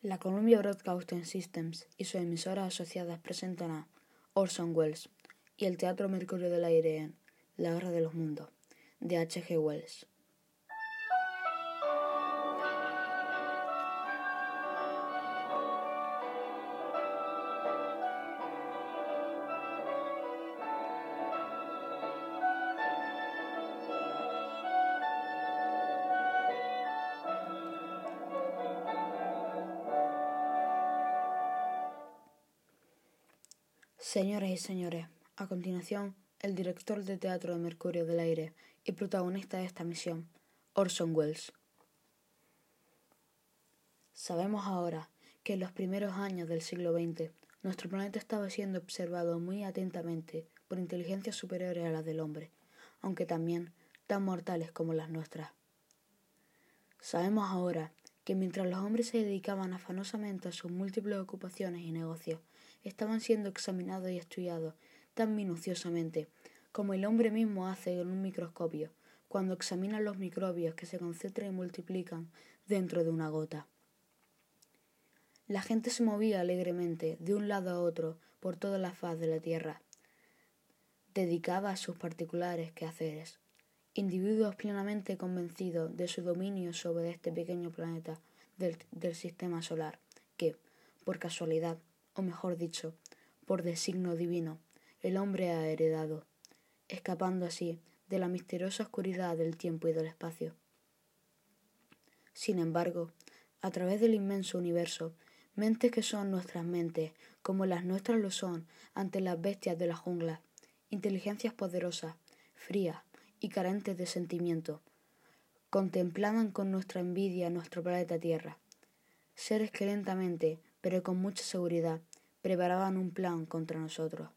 La Columbia Broadcasting Systems y sus emisoras asociadas presentan a Orson Welles y el Teatro Mercurio del Aire en La Guerra de los Mundos, de H. G. Wells. Señoras y señores, a continuación, el director de teatro de Mercurio del Aire y protagonista de esta misión, Orson Welles. Sabemos ahora que en los primeros años del siglo XX nuestro planeta estaba siendo observado muy atentamente por inteligencias superiores a las del hombre, aunque también tan mortales como las nuestras. Sabemos ahora que mientras los hombres se dedicaban afanosamente a sus múltiples ocupaciones y negocios, estaban siendo examinados y estudiados tan minuciosamente como el hombre mismo hace en un microscopio cuando examina los microbios que se concentran y multiplican dentro de una gota. La gente se movía alegremente de un lado a otro por toda la faz de la tierra, dedicada a sus particulares quehaceres, individuos plenamente convencidos de su dominio sobre este pequeño planeta del, del sistema solar, que, por casualidad, o mejor dicho, por designio divino, el hombre ha heredado, escapando así de la misteriosa oscuridad del tiempo y del espacio. Sin embargo, a través del inmenso universo, mentes que son nuestras mentes, como las nuestras lo son ante las bestias de la jungla, inteligencias poderosas, frías y carentes de sentimiento, contemplaban con nuestra envidia nuestro planeta Tierra, seres que lentamente, pero con mucha seguridad, preparaban un plan contra nosotros.